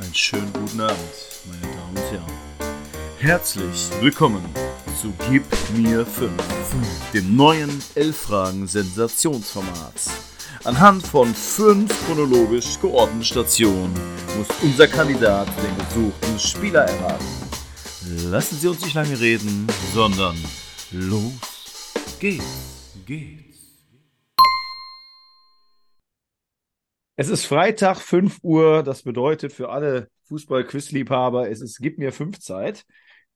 Einen schönen guten Abend, meine Damen und Herren. Herzlich willkommen zu Gib mir 5, dem neuen 11-Fragen-Sensationsformat. Anhand von fünf chronologisch geordneten Stationen muss unser Kandidat den gesuchten Spieler erraten. Lassen Sie uns nicht lange reden, sondern los geht's, geht's. Es ist Freitag, 5 Uhr. Das bedeutet für alle Fußball-Quiz-Liebhaber, es ist Gib mir 5 Zeit.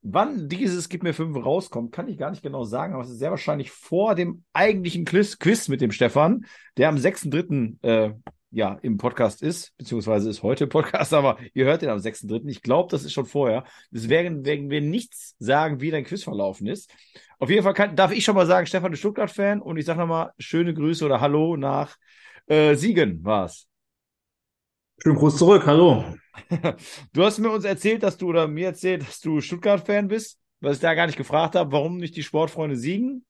Wann dieses Gib mir 5 rauskommt, kann ich gar nicht genau sagen, aber es ist sehr wahrscheinlich vor dem eigentlichen Quiz, Quiz mit dem Stefan, der am 6.3. Äh, ja, im Podcast ist, beziehungsweise ist heute Podcast, aber ihr hört ihn am 6.3. Ich glaube, das ist schon vorher. Deswegen werden wir nichts sagen, wie dein Quiz verlaufen ist. Auf jeden Fall kann, darf ich schon mal sagen, Stefan ist Stuttgart-Fan und ich sage nochmal schöne Grüße oder Hallo nach äh, Siegen war's. Schönen Gruß zurück, hallo. Du hast mir uns erzählt, dass du oder mir erzählt, dass du Stuttgart-Fan bist, was ich da gar nicht gefragt habe, warum nicht die Sportfreunde Siegen?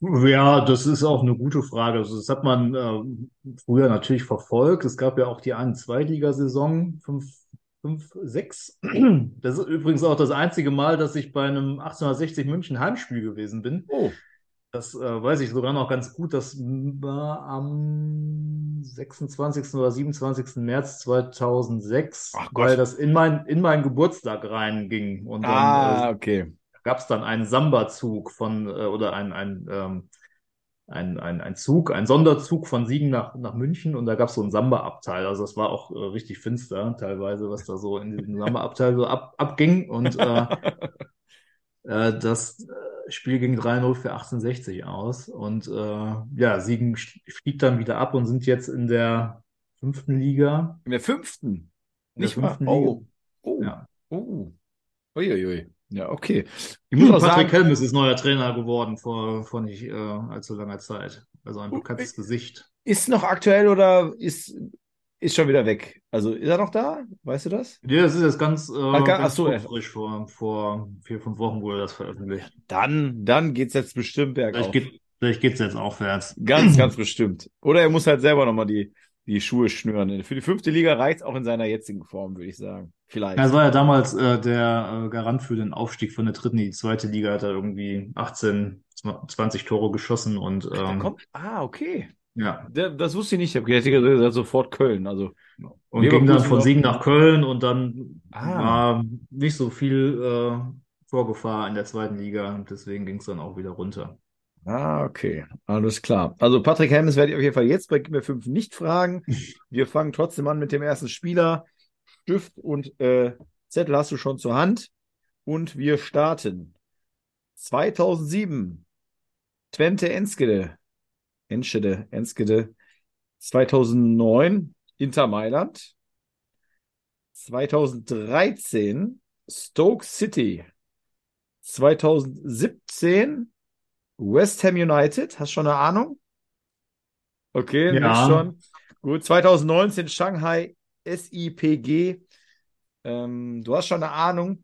Ja, das ist auch eine gute Frage. Also das hat man äh, früher natürlich verfolgt. Es gab ja auch die eine Zweitligasaison, 5, 5, 6. Das ist übrigens auch das einzige Mal, dass ich bei einem 1860 München Heimspiel gewesen bin. Oh. Das äh, weiß ich sogar noch ganz gut. Das war am 26. oder 27. März 2006, Ach Gott. weil das in mein, in meinen Geburtstag reinging. Und dann Ah, äh, okay. gab es dann einen Samba-Zug von, äh, oder ein, ein, ähm, ein, ein, ein Zug, ein Sonderzug von Siegen nach, nach München und da gab es so einen Samba-Abteil. Also das war auch äh, richtig finster teilweise, was da so in diesem Samba-Abteil so ab, abging. Und äh, äh, das äh, Spiel ging 3-0 für 1860 aus. Und äh, ja, Siegen stieg dann wieder ab und sind jetzt in der fünften Liga. In der fünften. In der Nicht wahr? fünften Oh. Oh. Ja. Oh. Uiuiui. Ja, okay. Ich muss auch Patrick sagen, Helmes ist neuer Trainer geworden vor, vor nicht äh, allzu langer Zeit. Also ein Oh, bekanntes Gesicht. ist noch aktuell oder ist, ist schon wieder weg? Also ist er noch da? Weißt du das? Ja, das ist jetzt ganz, äh, Ach, ga- ach ganz so, frisch. Vor, vor vier, fünf Wochen wurde das veröffentlicht. Dann, dann geht's jetzt bestimmt bergauf. Vielleicht geht, vielleicht geht's jetzt aufwärts. Ganz, ganz bestimmt. Oder er muss halt selber nochmal die, die Schuhe schnüren. Für die fünfte Liga reicht auch in seiner jetzigen Form, würde ich sagen. Vielleicht. Er war ja damals äh, der äh, Garant für den Aufstieg von der dritten in die zweite Liga, hat er irgendwie 18, 20 Tore geschossen und ähm, kommt, ah, okay. Ja. Der, das wusste ich nicht. Ich habe gedacht, gesagt, sofort Köln. Also, Und Leverkusen ging dann von Siegen nach Köln und dann Ah. war nicht so viel äh, Vorgefahr in der zweiten Liga und deswegen ging es dann auch wieder runter. ah, okay. Alles klar. Also, Patrick Helmes werde ich auf jeden Fall jetzt bei mir 5 nicht fragen. Wir fangen trotzdem an mit dem ersten Spieler. Stift und äh, Zettel hast du schon zur Hand. Und wir starten. 2007. Twente Enskede. Enschede, Enskede. 2009. Inter Mailand. 2013. Stoke City. 2017. West Ham United. Hast du schon eine Ahnung? Okay, Ja. schon. Gut, 2019 Shanghai SIPG. Ähm, du hast schon eine Ahnung.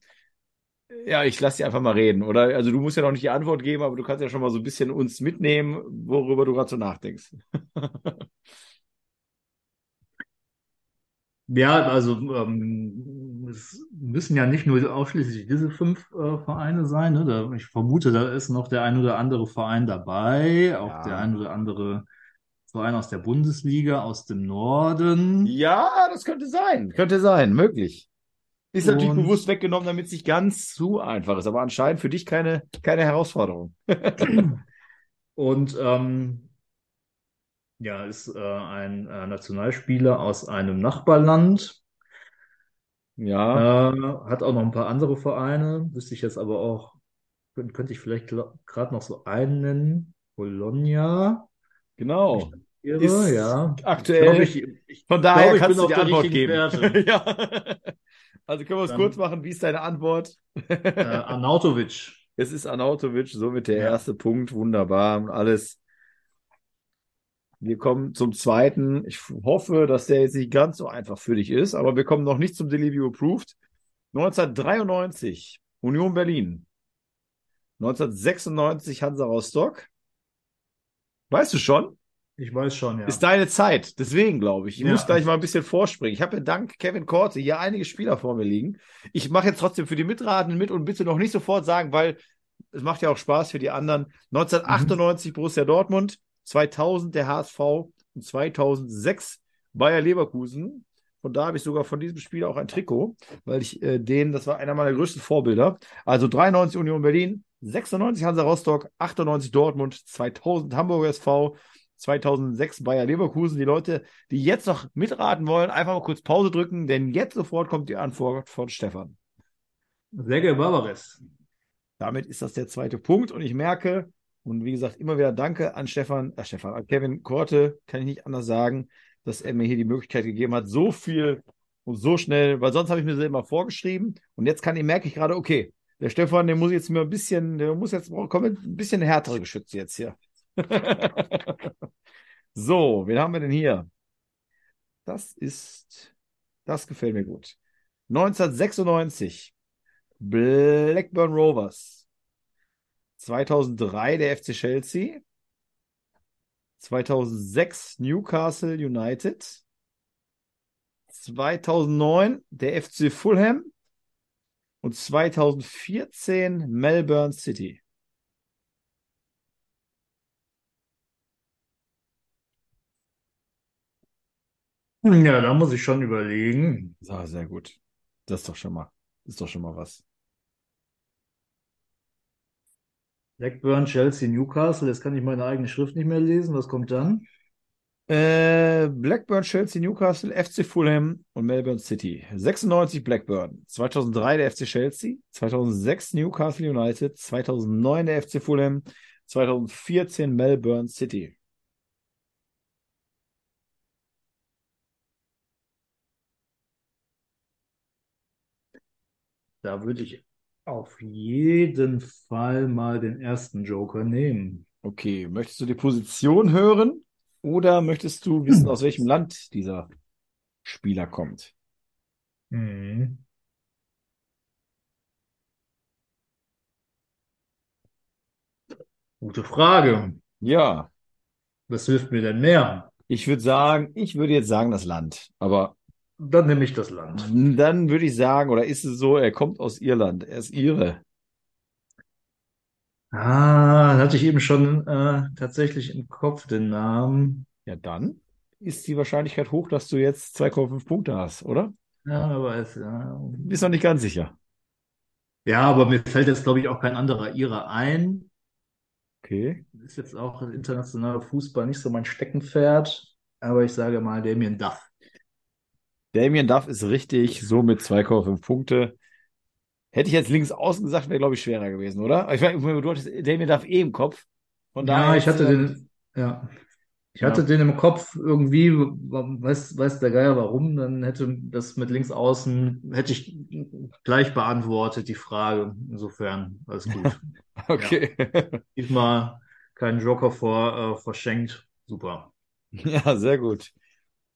Ja, ich lasse dich einfach mal reden, oder? Also du musst ja noch nicht die Antwort geben, aber du kannst ja schon mal so ein bisschen uns mitnehmen, worüber du gerade so nachdenkst. Ja, also ähm, es müssen ja nicht nur ausschließlich diese fünf äh, Vereine sein. Ne? Da, ich vermute, da ist noch der ein oder andere Verein dabei, auch Ja. der ein oder andere Verein aus der Bundesliga, aus dem Norden. Ja, das könnte sein. Könnte sein, möglich. Ist natürlich Und- bewusst weggenommen, damit es nicht ganz zu einfach ist, aber anscheinend für dich keine, keine Herausforderung. Und ähm, ja, ist äh, ein äh, Nationalspieler aus einem Nachbarland. Ja, Äh, hat auch noch ein paar andere Vereine, wüsste ich jetzt aber auch, könnte, könnte ich vielleicht gerade noch so einen nennen. Bologna. genau. Irre, Ist ja. aktuell. Ich ich, Von daher ich kannst du die Antwort geben. Ja. Also können wir es kurz machen. Wie ist deine Antwort? äh, Arnautovic. Es ist Arnautovic, somit der Ja. erste Punkt. Wunderbar. Und alles. Wir kommen zum zweiten. Ich hoffe, dass der jetzt nicht ganz so einfach für dich ist, aber wir kommen noch nicht zum Delivery Approved. 1993, Union Berlin. 1996, Hansa Rostock. Weißt du schon? Ich weiß schon, ja. Ist deine Zeit. Deswegen glaube ich. Ich Ja. muss gleich mal ein bisschen vorspringen. Ich habe ja dank Kevin Korte hier einige Spieler vor mir liegen. Ich mache jetzt trotzdem für die Mitratenden mit und bitte noch nicht sofort sagen, weil es macht ja auch Spaß für die anderen. 1998 Borussia Dortmund, 2000 der HSV und 2006 Bayer Leverkusen. Von da habe ich sogar von diesem Spiel auch ein Trikot, weil ich äh, den, das war einer meiner größten Vorbilder. Also 93 Union Berlin, 96 Hansa Rostock, 98 Dortmund, 2000 Hamburger SV, 2006 Bayer Leverkusen. Die Leute, die jetzt noch mitraten wollen, einfach mal kurz Pause drücken, denn jetzt sofort kommt die Antwort von Stefan. Sergei Barbares. Damit ist das der zweite Punkt und ich merke, und wie gesagt, immer wieder Danke an Stefan, äh Stefan, an Kevin Korte, kann ich nicht anders sagen, dass er mir hier die Möglichkeit gegeben hat, so viel und so schnell, weil sonst habe ich mir das immer vorgeschrieben und jetzt kann ich, merke ich gerade, okay, der Stefan, der muss jetzt mir ein bisschen, der muss jetzt, komm, ein bisschen härtere Geschütze jetzt hier. so, wen haben wir denn hier? Das ist, das gefällt mir gut. 1996, Blackburn Rovers. 2003 der FC Chelsea. 2006 Newcastle United. 2009 der FC Fulham. Und 2014 Melbourne City. Ja, da muss ich schon überlegen. So, sehr gut. Das ist doch schon mal, ist doch schon mal was. Blackburn, Chelsea, Newcastle. Jetzt kann ich meine eigene Schrift nicht mehr lesen. Was kommt dann? Äh, Blackburn, Chelsea, Newcastle, FC Fulham und Melbourne City. 96 Blackburn, 2003 der FC Chelsea, 2006 Newcastle United, 2009 der FC Fulham, 2014 Melbourne City. Da würde ich auf jeden Fall mal den ersten Joker nehmen. Okay, möchtest du die Position hören oder möchtest du wissen, aus welchem Land dieser Spieler kommt? Mhm. Gute Frage. Ja, Was hilft mir denn mehr? ich würde sagen, ich würde jetzt sagen das Land, aber Dann nehme ich das Land. dann würde ich sagen, oder ist es so, er kommt aus Irland, er ist Ire. Ah, hatte ich eben schon äh, tatsächlich im Kopf den Namen. Ja, dann ist die Wahrscheinlichkeit hoch, dass du jetzt 2,5 Punkte hast, oder? Ja, aber es, ja. Bist noch nicht ganz sicher. ja, aber mir fällt jetzt, glaube ich, auch kein anderer Ire ein. Okay. Ist jetzt auch internationaler Fußball nicht so mein Steckenpferd, aber ich sage mal Damien Duff. Damien Duff ist richtig, so mit 2,5 Punkte. Hätte ich jetzt links außen gesagt, wäre, glaube ich, schwerer gewesen, oder? Ich weiß, du hattest Damien Duff eh im Kopf. Von Ja, daher ich hatte hättest du den, ja. Ich Ja. hatte den im Kopf irgendwie, weiß, weiß der Geier warum, dann hätte das mit links außen, hätte ich gleich beantwortet, die Frage. Insofern, alles gut. Okay. Diesmal keinen Joker vor, äh, verschenkt. Super. Ja, sehr gut.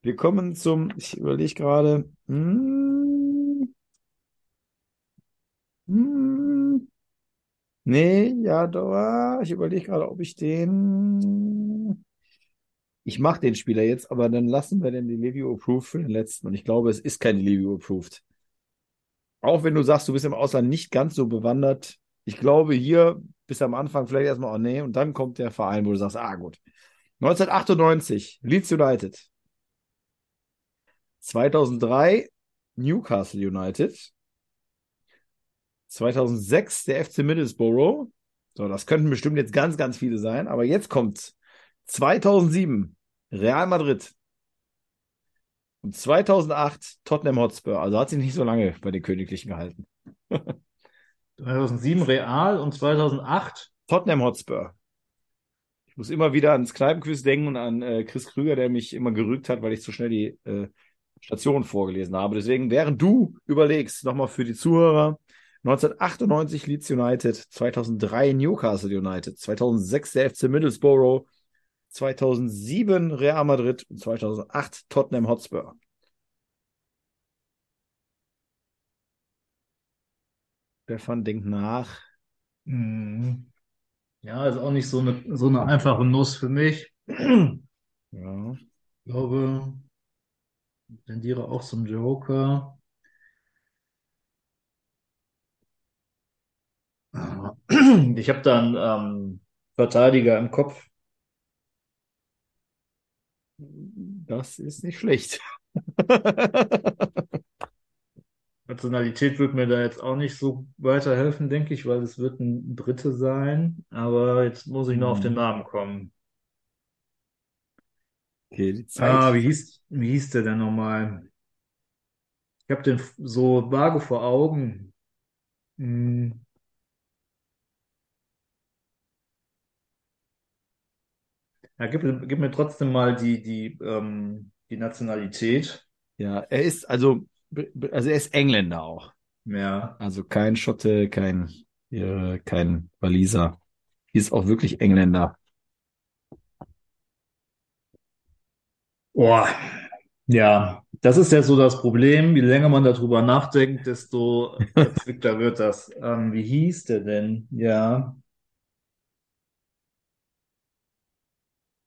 Wir kommen zum, ich überlege gerade. Hm, hm, nee, ja, da, ich überlege gerade, ob ich den. Ich mache den Spieler jetzt, aber dann lassen wir den Review Approved für den letzten. Und ich glaube, es ist kein Review Approved. Auch wenn du sagst, du bist im Ausland nicht ganz so bewandert. Ich glaube, hier bis am Anfang vielleicht erstmal, oh nee, und dann kommt der Verein, wo du sagst, ah, gut. 1998, Leeds United. 2003, Newcastle United. 2006, der FC Middlesbrough. So, das könnten bestimmt jetzt ganz, ganz viele sein, aber jetzt kommt's. 2007, Real Madrid. Und 2008, Tottenham Hotspur. Also hat sich nicht so lange bei den Königlichen gehalten. 2007 Real und 2008. Tottenham Hotspur. Ich muss immer wieder ans Kneipenquiz denken und an äh, Chris Krüger, der mich immer gerügt hat, weil ich zu schnell die äh, Station vorgelesen habe. Deswegen, während du überlegst, nochmal für die Zuhörer, 1998 Leeds United, 2003 Newcastle United, 2006 der FC Middlesbrough, 2007 Real Madrid und 2008 Tottenham Hotspur. Stefan denkt nach. Hm. Ja, ist auch nicht so eine, so eine einfache Nuss für mich. Ja. Ich glaube, tendiere auch zum Joker. Ich habe da einen ähm, Verteidiger im Kopf. Das ist nicht schlecht. Nationalität wird mir da jetzt auch nicht so weiterhelfen, denke ich, weil es wird ein Brite sein. Aber jetzt muss ich noch auf den Mhm. Namen kommen. Okay, die Zeit. Ah, wie hieß, wie hieß der denn nochmal? Ich habe den so vage vor Augen. Hm. Ja, gib, gib mir trotzdem mal die, die, ähm, die Nationalität. Ja, er ist also, also er ist Engländer auch. Ja. Also kein Schotte, kein, äh, kein Waliser. Ist auch wirklich Engländer. Boah. Ja, das ist ja so das Problem. Je länger man darüber nachdenkt, desto verzwickter wird das. Ähm, wie hieß der denn? Ja.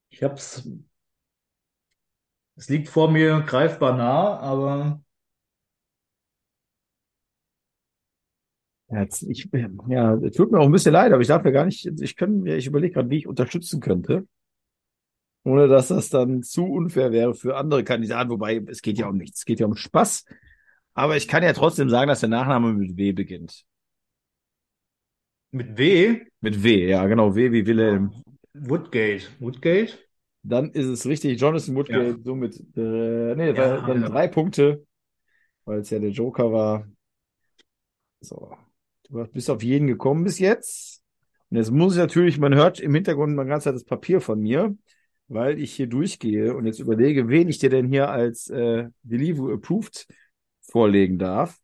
Ich hab's. Es liegt vor mir greifbar nah, aber Ja, jetzt, ich, ja, es tut mir auch ein bisschen leid, aber ich darf ja gar nicht, ich ich überlege gerade, wie ich unterstützen könnte, ohne dass das dann zu unfair wäre für andere Kandidaten, wobei es geht ja um nichts, es geht ja um Spaß. Aber ich kann ja trotzdem sagen, dass der Nachname mit W beginnt. mit W. Mit W, ja, genau, W wie Wilhelm. Woodgate. Woodgate? Dann ist es richtig, Jonathan Woodgate, somit, äh, nee, Ja, dann ja. drei Punkte, weil es ja der Joker war. So, du bist auf jeden gekommen bis jetzt. Und jetzt muss ich natürlich, man hört im Hintergrund mal ganz das Papier von mir, weil ich hier durchgehe und jetzt überlege, wen ich dir denn hier als äh, Delivery Approved vorlegen darf.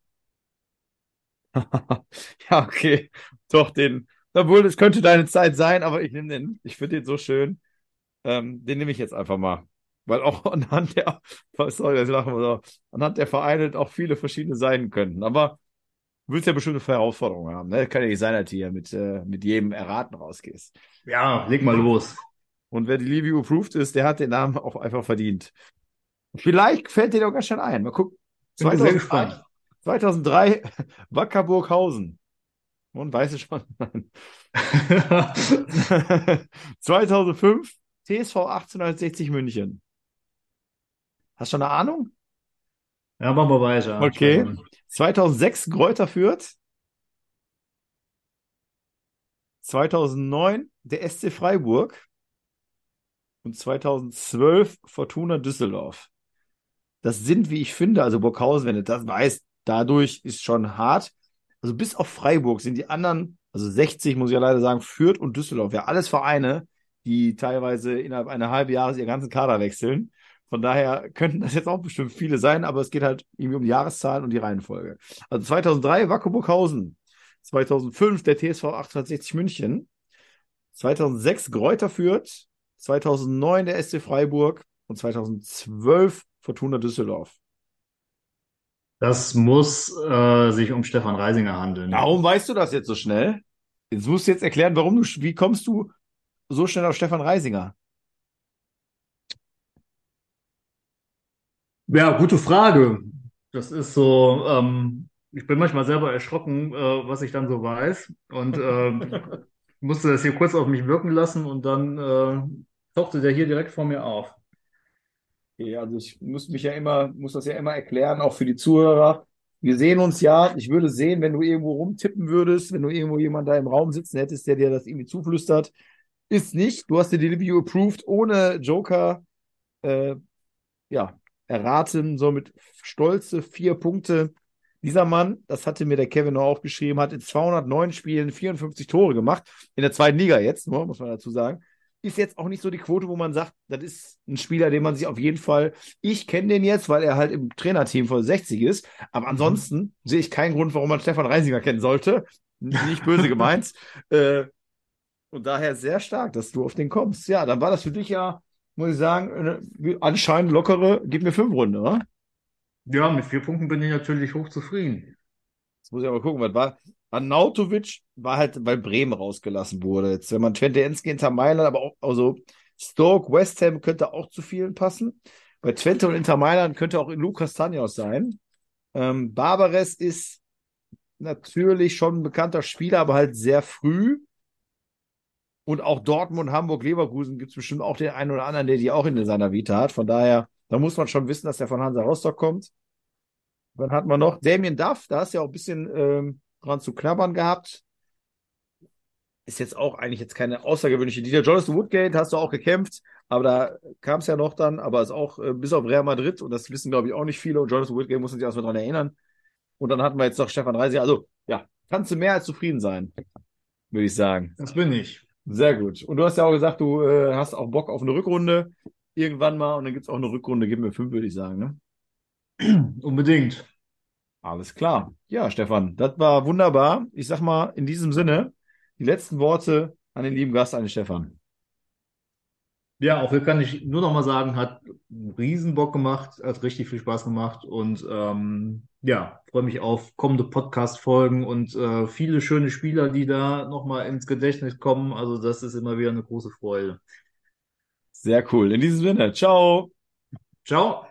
Ja, okay. Doch, den, obwohl, es könnte deine Zeit sein, aber ich nehme den, ich finde den so schön. Ähm, den nehme ich jetzt einfach mal. Weil auch anhand der, sorry, das lachen wir so, anhand der Vereine auch viele verschiedene sein könnten. Aber du willst ja bestimmt eine Herausforderung haben, ne? Kann ja nicht sein, dass du hier mit, äh, mit jedem Erraten rausgehst. Ja, leg mal los. Und wer die Review approved ist, der hat den Namen auch einfach verdient. Vielleicht fällt dir doch ganz schön ein. Mal gucken. Bin sehr 2003, gespannt. 2003 Wackerburghausen. Und weißt du schon? Nein. 2005 TSV 1860 München. Hast du schon eine Ahnung? Ja, machen wir weiter. Okay. 2006 Greuther Fürth. 2009 der SC Freiburg. Und 2012 Fortuna Düsseldorf. Das sind, wie ich finde, also Burghausen, wenn du das weißt, dadurch ist schon hart. Also bis auf Freiburg sind die anderen, also 60 muss ich ja leider sagen, Fürth und Düsseldorf, ja alles Vereine, die teilweise innerhalb einer halben Jahres ihren ganzen Kader wechseln. Von daher könnten das jetzt auch bestimmt viele sein, aber es geht halt irgendwie um die Jahreszahlen und die Reihenfolge. Also 2003 Wacker Burghausen, 2005 der TSV 1860 München, 2006 Greuther Fürth, 2009 der SC Freiburg und 2012 Fortuna Düsseldorf. Das muss äh, sich um Stefan Reisinger handeln. Warum weißt du das jetzt so schnell? Jetzt musst du jetzt erklären, warum du, wie kommst du so schnell auf Stefan Reisinger? Ja, gute Frage. Das ist so, ähm, ich bin manchmal selber erschrocken, äh, was ich dann so weiß. Und äh, musste das hier kurz auf mich wirken lassen und dann äh, tauchte der hier direkt vor mir auf. Okay, also ich muss mich ja immer, muss das ja immer erklären, auch für die Zuhörer. Wir sehen uns ja. Ich würde sehen, wenn du irgendwo rumtippen würdest, wenn du irgendwo jemanden da im Raum sitzen hättest, der dir das irgendwie zuflüstert. Ist nicht. Du hast die Review approved ohne Joker, äh, ja, erraten, so mit stolze vier Punkte. Dieser Mann, das hatte mir der Kevin noch aufgeschrieben, hat in 209 Spielen 54 Tore gemacht. In der zweiten Liga jetzt, nur, muss man dazu sagen. Ist jetzt auch nicht so die Quote, wo man sagt, das ist ein Spieler, den man sich auf jeden Fall, ich kenne den jetzt, weil er halt im Trainerteam von 60 ist. Aber ansonsten sehe ich keinen Grund, warum man Stefan Reisinger kennen sollte. Nicht böse gemeint. äh, und daher sehr stark, dass du auf den kommst. Ja, dann war das für dich ja, muss ich sagen, eine, anscheinend lockere, gib mir fünf Runden, oder? Ja, mit vier Punkten bin ich natürlich hochzufrieden. Jetzt muss ich aber gucken, was war. Arnautovic war halt, weil Bremen rausgelassen wurde. Jetzt, wenn man Twente Enske hinter Mailand, aber auch, also Stoke, West Ham könnte auch zu vielen passen. Bei Twente und Inter Mailand könnte auch Lucas Tanios sein. Ähm, Barbares ist natürlich schon ein bekannter Spieler, aber halt sehr früh. Und auch Dortmund, Hamburg, Leverkusen gibt es bestimmt auch den einen oder anderen, der die auch in seiner Vita hat. Von daher, da muss man schon wissen, dass der von Hansa Rostock kommt. Dann hat man noch Damien Duff, da hast du ja auch ein bisschen ähm, dran zu knabbern gehabt. Ist jetzt auch eigentlich jetzt keine außergewöhnliche Dieter. Jonathan Woodgate hast du auch gekämpft, aber da kam es ja noch dann, aber ist auch äh, bis auf Real Madrid und das wissen, glaube ich, auch nicht viele. Und Jonathan Woodgate muss sich erstmal dran erinnern. Und dann hatten wir jetzt noch Stefan Reisiger. Also, ja, kannst du mehr als zufrieden sein, würde ich sagen. Das bin ich. Sehr gut. Und du hast ja auch gesagt, du äh, hast auch Bock auf eine Rückrunde irgendwann mal und dann gibt es auch eine Rückrunde, gib mir fünf, würde ich sagen. Ne? Unbedingt. Alles klar. Ja, Stefan, das war wunderbar. Ich sag mal in diesem Sinne die letzten Worte an den lieben Gast, an den Stefan. Ja, auch hier kann ich nur noch mal sagen, hat einen Riesenbock gemacht, hat richtig viel Spaß gemacht und ähm, ja, freue mich auf kommende Podcast-Folgen und äh, viele schöne Spieler, die da noch mal ins Gedächtnis kommen. Also das ist immer wieder eine große Freude. Sehr cool. In diesem Sinne, ciao. Ciao.